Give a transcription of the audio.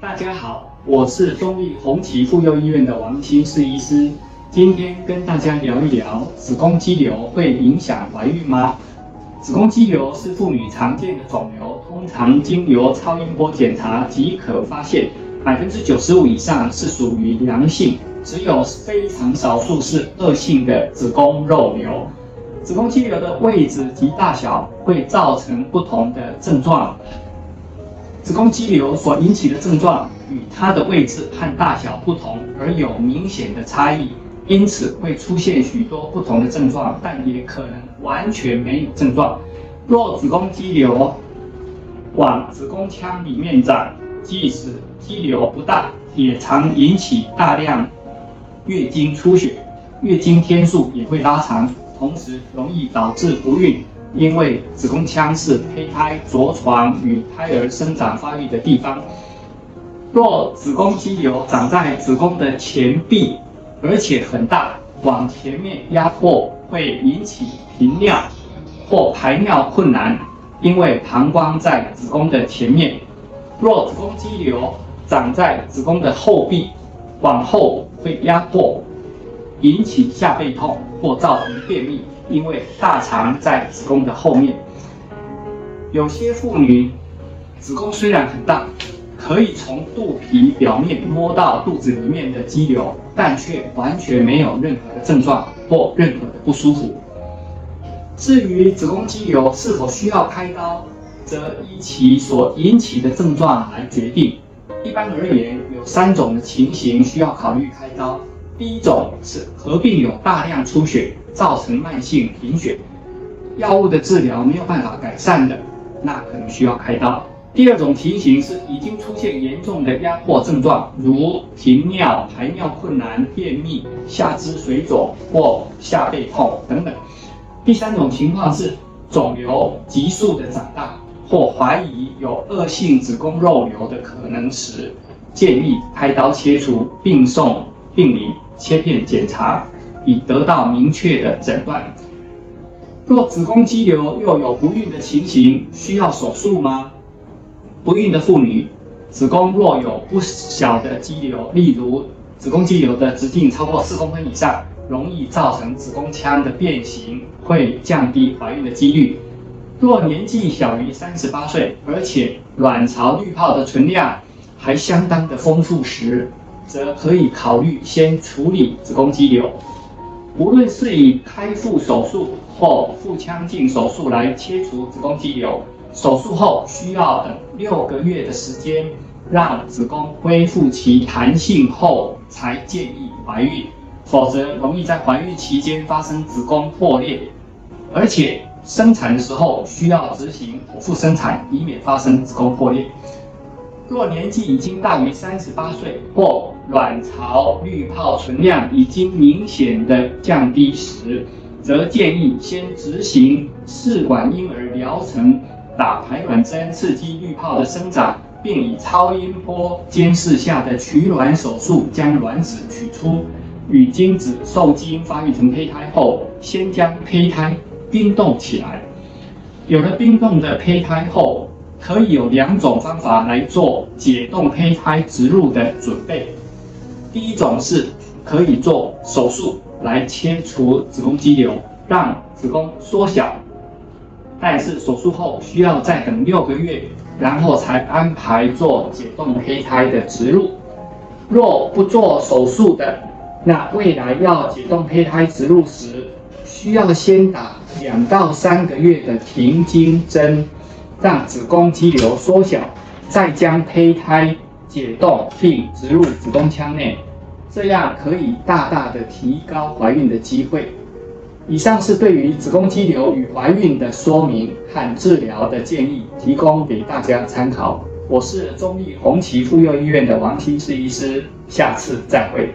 大家好，我是中立红旗妇幼医院的王新世医师，今天跟大家聊一聊子宫肌瘤会影响怀孕吗？子宫肌瘤是妇女常见的肿瘤，通常经由超音波检查即可发现，百分之九十五以上是属于良性，只有非常少数是恶性的子宫肉瘤。子宫肌瘤的位置及大小会造成不同的症状。子宫肌瘤所引起的症状与它的位置和大小不同而有明显的差异，因此会出现许多不同的症状，但也可能完全没有症状。若子宫肌瘤往子宫腔里面长，即使肌瘤不大，也常引起大量月经出血，月经天数也会拉长。同时容易导致不孕，因为子宫腔是胚胎着床与胎儿生长发育的地方。若子宫肌瘤长在子宫的前壁，而且很大，往前面压迫会引起频尿或排尿困难，因为膀胱在子宫的前面。若子宫肌瘤长在子宫的后壁，往后会压迫。引起下背痛或造成便秘，因为大肠在子宫的后面。有些妇女子宫虽然很大，可以从肚皮表面摸到肚子里面的肌瘤，但却完全没有任何的症状或任何的不舒服。至于子宫肌瘤是否需要开刀，则依其所引起的症状来决定。一般而言，有三种的情形需要考虑开刀。第一种是合并有大量出血，造成慢性贫血，药物的治疗没有办法改善的，那可能需要开刀。第二种情形是已经出现严重的压迫症状，如停尿、排尿困难、便秘、下肢水肿或下背痛等等。第三种情况是肿瘤急速的长大，或怀疑有恶性子宫肉瘤的可能时，建议开刀切除，并送病理。切片检查，已得到明确的诊断。若子宫肌瘤又有不孕的情形，需要手术吗？不孕的妇女，子宫若有不小的肌瘤，例如子宫肌瘤的直径超过四公分以上，容易造成子宫腔的变形，会降低怀孕的几率。若年纪小于三十八岁，而且卵巢滤泡的存量还相当的丰富时，则可以考虑先处理子宫肌瘤，无论是以开腹手术或腹腔镜手术来切除子宫肌瘤，手术后需要等六个月的时间，让子宫恢复其弹性后才建议怀孕，否则容易在怀孕期间发生子宫破裂，而且生产的时候需要执行剖腹生产，以免发生子宫破裂。若年纪已经大于三十八岁，或卵巢滤泡存量已经明显的降低时，则建议先执行试管婴儿疗程，打排卵针刺激滤泡的生长，并以超音波监视下的取卵手术将卵子取出。与精子受精发育成胚胎后，先将胚胎冰冻起来。有了冰冻的胚胎后，可以有两种方法来做解冻胚胎植入的准备。第一种是可以做手术来切除子宫肌瘤，让子宫缩小，但是手术后需要再等六个月，然后才安排做解冻胚胎的植入。若不做手术的，那未来要解冻胚胎植入时，需要先打两到三个月的停经针。让子宫肌瘤缩小，再将胚胎解冻并植入子宫腔内，这样可以大大的提高怀孕的机会。以上是对于子宫肌瘤与怀孕的说明和治疗的建议，提供给大家参考。我是中立红旗妇幼医院的王新志医师，下次再会。